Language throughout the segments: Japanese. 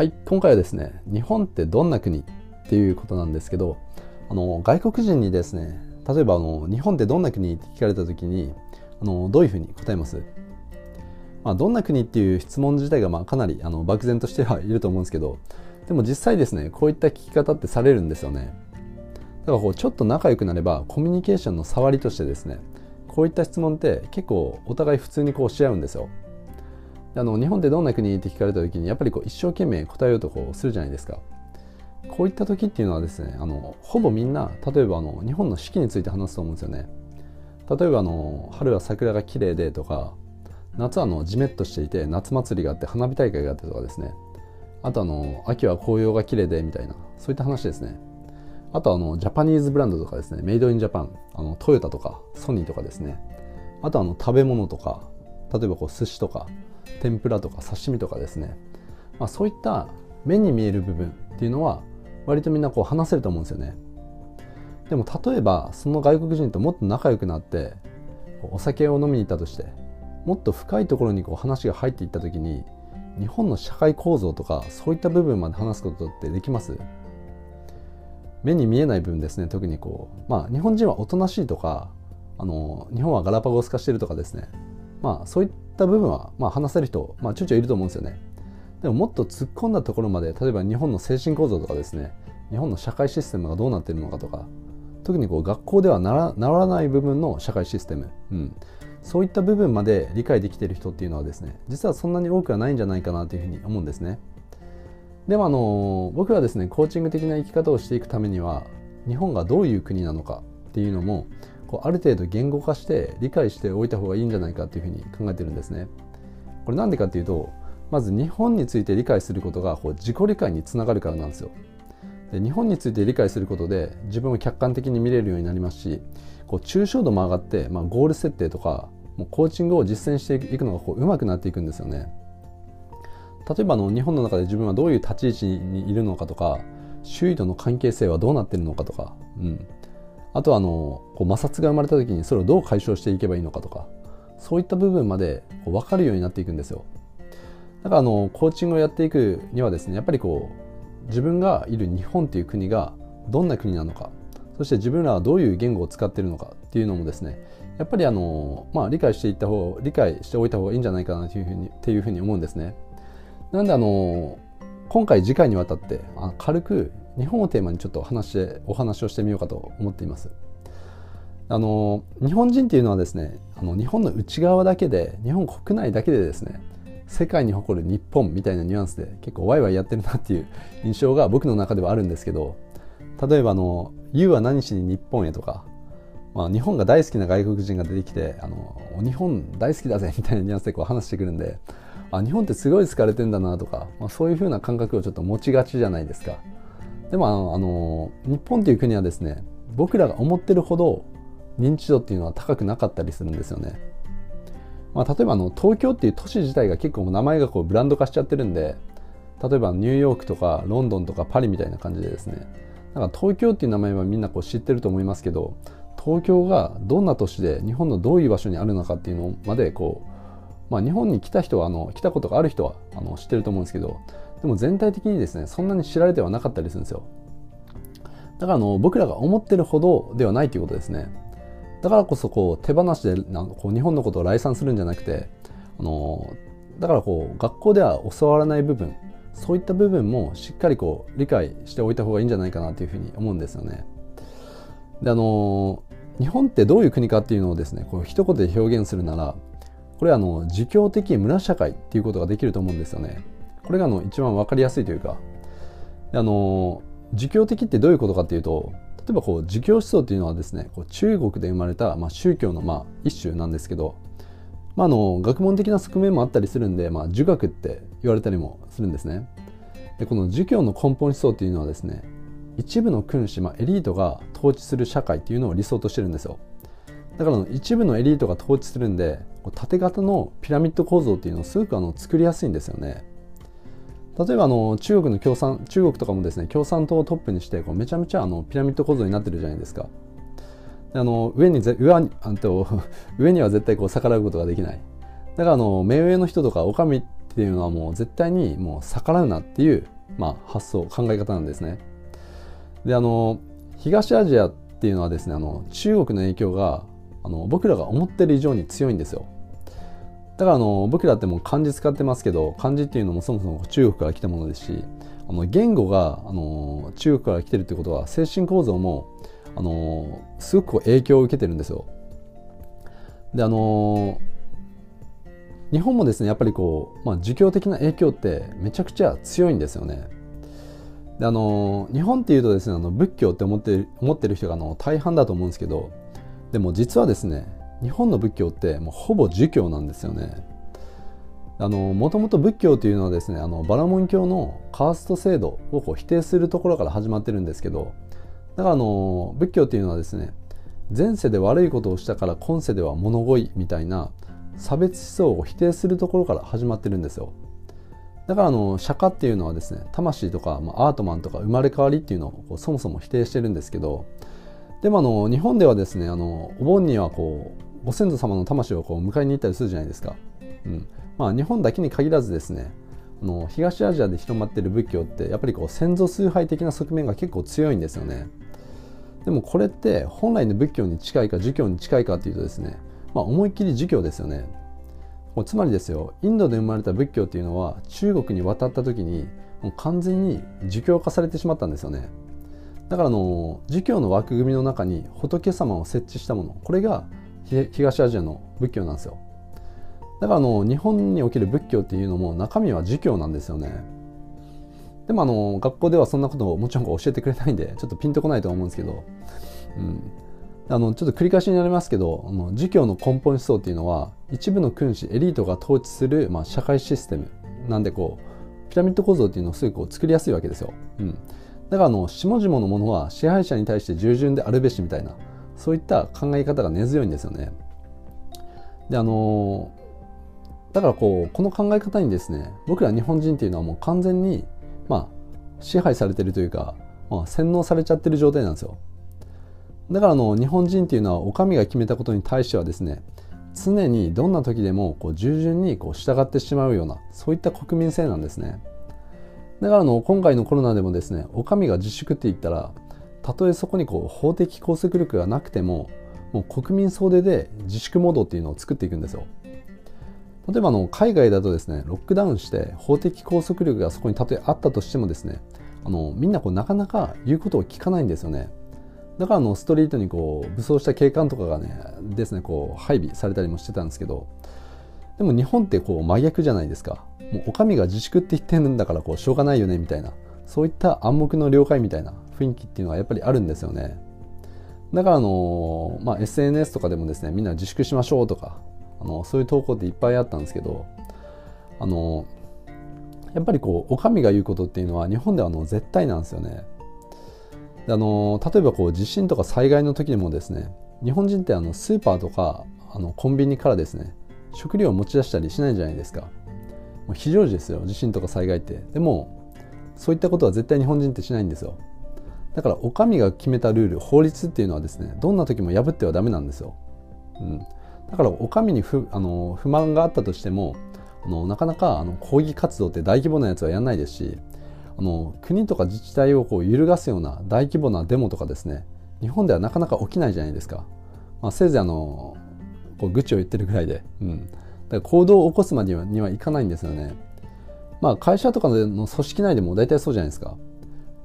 はい今回はですね日本ってどんな国っていうことなんですけどあの外国人にですね例えばあの日本ってどんな国って聞かれた時にあのどういうふうに答えます？まあ、どんな国っていう質問自体がまあかなりあの漠然としてはいると思うんですけどでも実際ですねこういった聞き方ってされるんですよね。だからこうちょっと仲良くなればコミュニケーションの触りとしてですねこういった質問って結構お互い普通にこうし合うんですよ。あの日本ってどんな国って聞かれた時にやっぱりこう一生懸命答えようとこうするじゃないですか。こういった時っていうのはですねあのほぼみんな例えばあの日本の四季について話すと思うんですよね。例えばあの春は桜が綺麗でとか夏はあのジメッとしていて夏祭りがあって花火大会があってとかですね。あとあの秋は紅葉が綺麗でみたいなそういった話ですね。あとあのジャパニーズブランドとかですね。メイドインジャパンあのトヨタとかソニーとかですね。あとあの食べ物とか例えばこう寿司とか天ぷらとか刺身とかですね、まあ、そういった目に見える部分っていうのは割とみんなこう話せると思うんですよね。でも例えばその外国人ともっと仲良くなってお酒を飲みに行ったとしてもっと深いところにこう話が入っていった時に日本の社会構造とかそういった部分まで話すことってできます？目に見えない部分ですね特にこう。まあ日本人はおとなしいとかあの日本はガラパゴス化してるとかですね。まあそういった部分は、まあ、話せる人、まあ、ちょいちょいいると思うんですよね。でももっと突っ込んだところまで例えば日本の精神構造とかですね日本の社会システムがどうなっているのかとか特にこう学校ではならならない部分の社会システム、うん、そういった部分まで理解できている人っていうのはですね実はそんなに多くはないんじゃないかなというふうに思うんですね。でもあの僕はですねコーチング的な生き方をしていくためには日本がどういう国なのかっていうのもこうある程度言語化して理解しておいた方がいいんじゃないかというふうに考えてるんですね。これなんでかっていうとまず日本について理解することがこう自己理解につながるからなんですよ。で日本について理解することで自分を客観的に見れるようになりますしこう抽象度も上がって、まあ、ゴール設定とかもうコーチングを実践していくのがこう上手くなっていくんですよね。例えばの日本の中で自分はどういう立ち位置にいるのかとか周囲との関係性はどうなっているのかとか、うん、あとはあのこう摩擦が生まれた時にそれをどう解消していけばいいのかとかそういった部分までこう分かるようになっていくんですよ。だからあのコーチングをやっていくにはですねやっぱりこう自分がいる日本という国がどんな国なのかそして自分らはどういう言語を使っているのかっていうのもですねやっぱりあの、まあ、理解していった方理解しておいた方がいいんじゃないかなというふうにっていうふうに思うんですね。なんであの今回次回にわたって軽く日本をテーマにちょっと話してお話をしてみようかと思っています。あの日本人っていうのはですねあの日本の内側だけで日本国内だけでですね世界に誇る日本みたいなニュアンスで結構ワイワイやってるなっていう印象が僕の中ではあるんですけど例えばあの「You は何しに日本へ」とか、まあ、日本が大好きな外国人が出てきて「あの日本大好きだぜ」みたいなニュアンスでこう話してくるんであ日本ってすごい好かれてんだなとか、まあ、そういうふうな感覚をちょっと持ちがちじゃないですか。でもあのあの日本という国はですね僕らが思ってるほど認知度っていうのは高くなかったりするんですよね。まあ、例えばあの東京っていう都市自体が結構名前がこうブランド化しちゃってるんで例えばニューヨークとかロンドンとかパリみたいな感じでですねだから東京っていう名前はみんなこう知ってると思いますけど東京がどんな都市で日本のどういう場所にあるのかっていうのまでこう、まあ、日本に来た人はあの来たことがある人はあの知ってると思うんですけどでも全体的にですねそんなに知られてはなかったりするんですよだからあの僕らが思ってるほどではないということですねだからこそこう手放しでなんこう日本のことを来賛するんじゃなくてあのだからこう学校では教わらない部分そういった部分もしっかりこう理解しておいた方がいいんじゃないかなというふうに思うんですよね。であの日本ってどういう国かっていうのをですねこう一言で表現するならこれはあの儒教的村社会っていうことができると思うんですよね。これがあの一番分かりやすいというかあの儒教的ってどういうことかっていうと例えばこう儒教思想っていうのはですねこう中国で生まれた、まあ、宗教のまあ一種なんですけど、まあ、あの学問的な側面もあったりするんで、まあ、儒学って言われたりもするんですね。でこの儒教の根本思想っていうのはですね一部の君主、まあ、エリートが統治する社会っていうのを理想としてるんですよ。だから一部のエリートが統治するんで縦型のピラミッド構造っていうのをすごくあの作りやすいんですよね。例えばあの中国の共産中国とかもですね共産党をトップにしてこうめちゃめちゃあのピラミッド構造になってるじゃないですか。あの上にぜ上にあと 上には絶対こう逆らうことができない。だからあの目上の人とかお上っていうのはもう絶対にもう逆らうなっていう、まあ、発想考え方なんですね。であの東アジアっていうのはですねあの中国の影響があの僕らが思ってる以上に強いんですよ。だからあの僕らっても漢字使ってますけど漢字っていうのもそもそも中国から来たものですしあの言語があの中国から来てるってことは精神構造もあのすごく影響を受けてるんですよ。であの日本もですねやっぱりこう、まあ、儒教的な影響ってめちゃくちゃ強いんですよね。であの日本っていうとですねあの仏教って思って思ってる人があの大半だと思うんですけどでも実はですね日本の仏教ってもうほぼ儒教なんですよね。もともと仏教というのはですねあのバラモン教のカースト制度をこう否定するところから始まってるんですけどだからあの仏教っていうのはですね前世で悪いことをしたから今世では物乞いみたいな差別思想を否定するところから始まってるんですよだからあの釈迦っていうのはですね魂とか、まあ、アートマンとか生まれ変わりっていうのをこうそもそも否定してるんですけどでもあの日本ではですねあのお盆にはこうご先祖様の魂をこう迎えに行ったりするじゃないですか、うん。まあ、日本だけに限らずですねあの東アジアで広まっている仏教ってやっぱりこう先祖崇拝的な側面が結構強いんですよね。でもこれって本来の仏教に近いか儒教に近いかっていうとですねまあ、思いっきり儒教ですよね。つまりですよインドで生まれた仏教っていうのは中国に渡った時にもう完全に儒教化されてしまったんですよね。だからあの儒教の枠組みの中に仏様を設置したものこれが東アジアの仏教なんですよ。だからあの日本における仏教っていうのも中身は儒教なんですよね。でもあの学校ではそんなことをもちろん教えてくれないんでちょっとピンとこないと思うんですけど、うん、あのちょっと繰り返しになりますけどあの儒教の根本思想っていうのは一部の君主エリートが統治する、まあ、社会システム。なんでこうピラミッド構造っていうのをすごいこう作りやすいわけですよ。うん、だからあの下々のものは支配者に対して従順であるべしみたいな。そういった考え方が根強いんですよね。であのだからこうこの考え方にですね僕ら日本人っていうのはもう完全にまあ支配されてるというか、まあ、洗脳されちゃってる状態なんですよ。だからあの日本人っていうのはお上が決めたことに対してはですね常にどんな時でもこう従順にこう従ってしまうようなそういった国民性なんですねだからの今回のコロナでもですねお上が自粛って言ったらたとえそこにこう法的拘束力がなくてももう国民総出で自粛モードっていうのを作っていくんですよ。例えばの海外だとですねロックダウンして法的拘束力がそこにたとえあったとしてもですねあのみんなこうなかなか言うことを聞かないんですよね。だからのストリートにこう武装した警官とかがねですねこう配備されたりもしてたんですけどでも日本ってこう真逆じゃないですか。もうお上が自粛って言ってるんだからこうしょうがないよねみたいな。そういった暗黙の了解みたいな。雰囲気っていうのはやっぱりあるんですよね。だからあの、まあ、SNS とかでもですねみんな自粛しましょうとかあのそういう投稿っていっぱいあったんですけどあのやっぱりこうお上が言うことっていうのは日本ではあの絶対なんですよね。であの例えばこう地震とか災害の時にもですね日本人ってあのスーパーとかあのコンビニからですね食料を持ち出したりしないじゃないですか。もう非常時ですよ地震とか災害って。でもそういったことは絶対日本人ってしないんですよ。だからお上が決めたルール法律っていうのはですねどんな時も破ってはダメなんですよ、うん、だからお上に不あの不満があったとしてもあのなかなかあの抗議活動って大規模なやつはやらないですしあの国とか自治体をこう揺るがすような大規模なデモとかですね日本ではなかなか起きないじゃないですか、まあ、せいぜいあのこう愚痴を言ってるぐらいで、うん、だから行動を起こすまでにはいかないんですよね。まあ会社とかの組織内でも大体そうじゃないですか。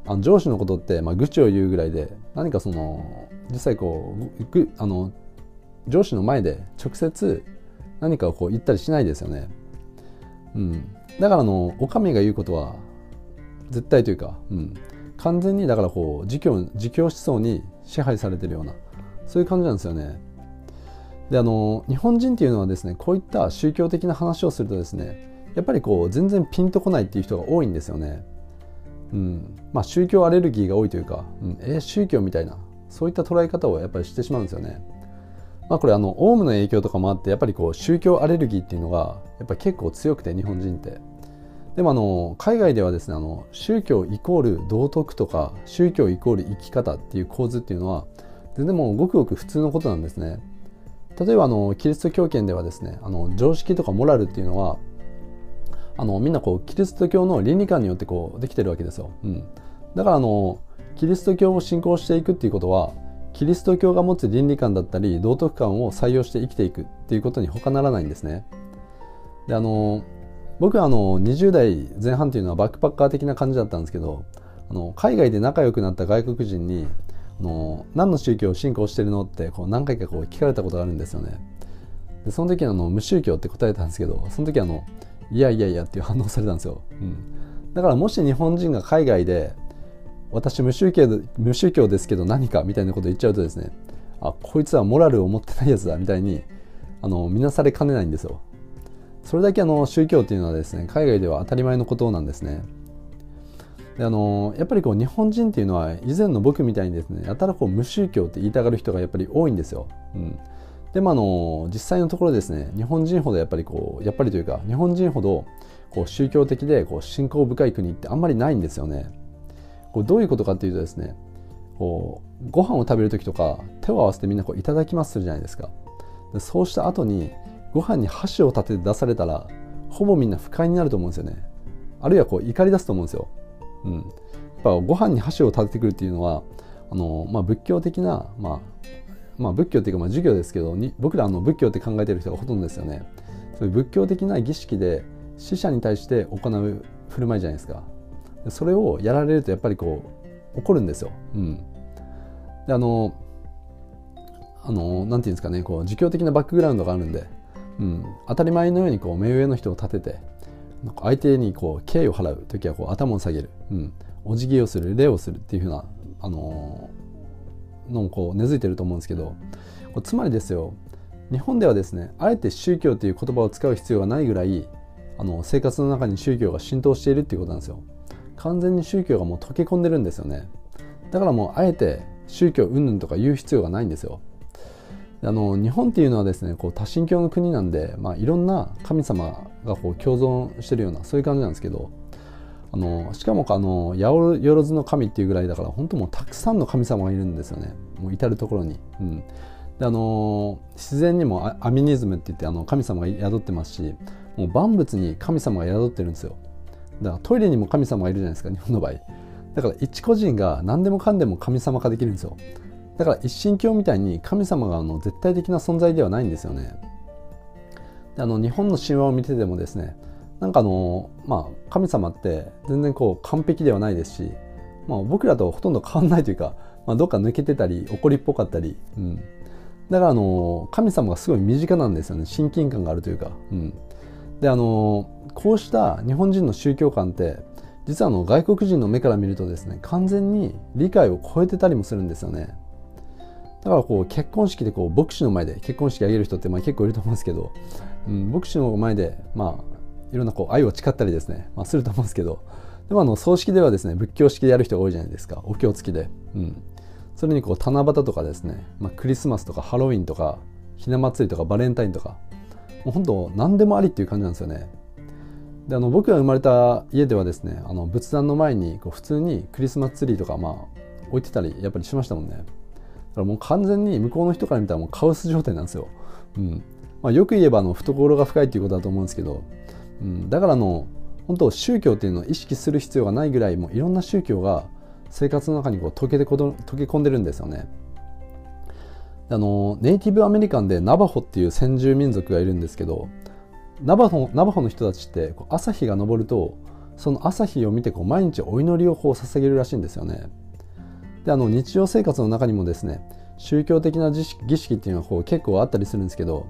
あの上司のことって、まあ、愚痴を言うぐらいで何かその実際こうあの上司の前で直接何かをこう言ったりしないですよね。うん、だからあのお上が言うことは絶対というか、うん、完全にだからこう自教自教思想に支配されてるようなそういう感じなんですよね。であの日本人っていうのはですねこういった宗教的な話をするとですねやっぱりこう全然ピンとこないっていう人が多いんですよね。うんまあ、宗教アレルギーが多いというか、うん、え宗教みたいなそういった捉え方をやっぱりしてしまうんですよね。まあ、これあのオウムの影響とかもあってやっぱりこう宗教アレルギーっていうのがやっぱり結構強くて日本人って。でもあの海外ではですねあの宗教イコール道徳とか宗教イコール生き方っていう構図っていうのは全然もうごくごく普通のことなんですね。例えばあのキリスト教圏ではですねあの常識とかモラルっていうのはあのみんなこうキリスト教の倫理観によってこうできてるわけですよ、うん、だからあのキリスト教を信仰していくっていうことはキリスト教が持つ倫理観だったり道徳観を採用して生きていくっていうことに他ならないんですね。であの僕はあの20代前半っていうのはバックパッカー的な感じだったんですけどあの海外で仲良くなった外国人にあの何の宗教を信仰してるのってこう何回かこう聞かれたことがあるんですよね。でその時あの無宗教って答えたんですけどその時あのいやいやいやっていう反応されたんですよ、うん、だからもし日本人が海外で私無宗教無宗教ですけど何かみたいなこと言っちゃうとですねあこいつはモラルを持ってないやつだみたいにあの見なされかねないんですよ。それだけあの宗教っていうのはですね海外では当たり前のことなんですね。であのやっぱりこう日本人っていうのは以前の僕みたいにですねやたらこう無宗教って言いたがる人がやっぱり多いんですよ、うん、でもあの実際のところですね日本人ほどやっぱりこうやっぱりというか日本人ほどこう宗教的でこう信仰深い国ってあんまりないんですよね。こどういうことかっていうとですねこうご飯を食べる時とか手を合わせてみんなこういただきますするじゃないですか。でそうした後にご飯に箸を立てて出されたらほぼみんな不快になると思うんですよね。あるいはこう怒り出すと思うんですよ、うん、やっぱご飯に箸を立ててくるっていうのはあの、まあ、仏教的な、まあ、まあ、仏教っていうかまあ授業ですけど僕らの仏教って考えてる人がほとんどですよね。そういう仏教的な儀式で死者に対して行う振る舞いじゃないですか。それをやられるとやっぱりこう怒るんですよ、うん、であのあのなんていうんですかねこう儒教的なバックグラウンドがあるんで、うん、当たり前のようにこう目上の人を立てて相手にこう敬意を払う時はこう頭を下げる、うん、お辞儀をする礼をするっていうふうな、あののこう根付いてると思うんですけどつまりですよ日本ではですねあえて宗教という言葉を使う必要がないぐらいあの生活の中に宗教が浸透しているっていうことなんですよ。完全に宗教がもう溶け込んでるんですよね。だからもうあえて宗教云々とか言う必要がないんですよ。あの日本っていうのはですねこう多神教の国なんで、まあ、いろんな神様がこう共存してるようなそういう感じなんですけどあのしかもあの八百万の神っていうぐらいだから本当もうたくさんの神様がいるんですよね。もう至る所に、うん、であの自然にもアミニズムって言ってあの神様が宿ってますしもう万物に神様が宿ってるんですよ。だからトイレにも神様がいるじゃないですか日本の場合。だから一個人が何でもかんでも神様化できるんですよ。だから一神教みたいに神様があの絶対的な存在ではないんですよね。であの日本の神話を見ててもですねなんかあのまあ神様って全然こう完璧ではないですし、まあ、僕らとほとんど変わんないというか、まあ、どっか抜けてたり怒りっぽかったり、うん、だからあの神様がすごい身近なんですよね。親近感があるというか、うん、であのこうした日本人の宗教観って実はあの外国人の目から見るとですね完全に理解を超えてたりもするんですよね。だからこう結婚式でこう牧師の前で結婚式あげる人ってまあ結構いると思うんですけど、うん、牧師の前でまあいろんなこう愛を誓ったりですね、まあ、すると思うんですけどでもあの葬式ではですね仏教式でやる人が多いじゃないですか。お経付きで、うん、それにこう七夕とかですね、まあ、クリスマスとかハロウィンとかひな祭りとかバレンタインとかもう本当何でもありっていう感じなんですよね。であの僕が生まれた家ではですねあの仏壇の前にこう普通にクリスマスツリーとかまあ置いてたりやっぱりしましたもんね。だからもう完全に向こうの人から見たらもうカオス状態なんですよ、うん。まあ、よく言えばあの懐が深いっていうことだと思うんですけどうん、だからの本当宗教っていうのを意識する必要がないぐらいもういろんな宗教が生活の中にこう溶けて溶け込んでるんですよね。あのネイティブアメリカンでナバホっていう先住民族がいるんですけどナバホナバホの人たちって朝日が昇るとその朝日を見てこう毎日お祈りをこう捧げるらしいんですよね。であの日常生活の中にもですね宗教的な儀式っていうのはこう結構あったりするんですけど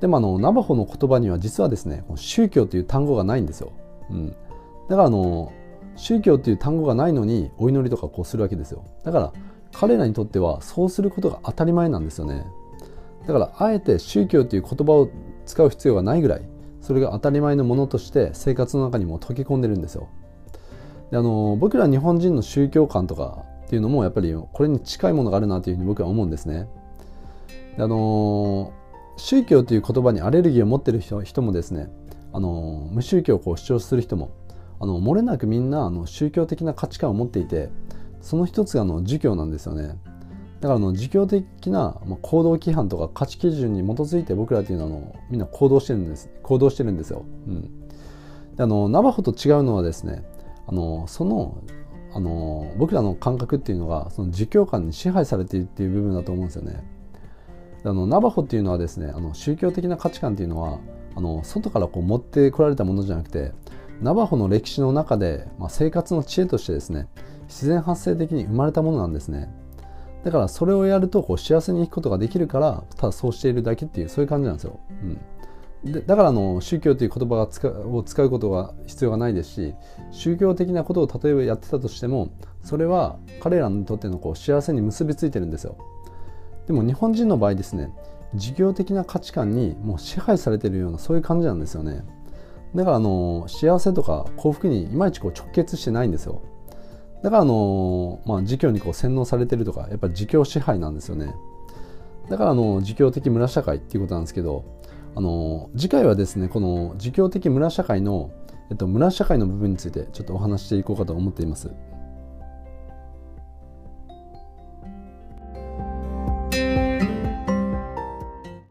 でもあのナバホの言葉には実はですね宗教という単語がないんですよ、うん、だからあの宗教という単語がないのにお祈りとかこうするわけですよ。だから彼らにとってはそうすることが当たり前なんですよね。だからあえて宗教という言葉を使う必要がないぐらいそれが当たり前のものとして生活の中にも溶け込んでるんですよ。であの僕ら日本人の宗教観とかっていうのもやっぱりこれに近いものがあるなというふうに僕は思うんですね。であの宗教という言葉にアレルギーを持ってる人人もですねあの無宗教をこう主張する人もあの漏れなくみんなあの宗教的な価値観を持っていてその一つがあの儒教なんですよね。だからあの儒教的な行動規範とか価値基準に基づいて僕らというのはあのみんな行動してるんです行動してるんですよ、うん、であのナバホと違うのはですねあのそのあの僕らの感覚っていうのがその儒教観に支配されているっていう部分だと思うんですよね。あのナバホっていうのはですねあの宗教的な価値観っていうのはあの外からこう持ってこられたものじゃなくてナバホの歴史の中で、まあ、生活の知恵としてですね自然発生的に生まれたものなんですね。だからそれをやるとこう幸せに生きることができるからただそうしているだけっていうそういう感じなんですよ、うん、でだからあの宗教という言葉が使を使うことが必要がないですし宗教的なことを例えばやってたとしてもそれは彼らにとってのこう幸せに結びついてるんですよ。でも日本人の場合ですね事業的な価値観にもう支配されてるようなそういう感じなんですよね。だからあの幸せとか幸福にいまいちこう直結してないんですよ。だからあの、まあ、儒教にこう洗脳されてるとかやっぱり儒教支配なんですよね。だからあの儒教的村社会っていうことなんですけどあの次回はですねこの儒教的村社会の、えっと、村社会の部分についてちょっとお話していこうかと思っています。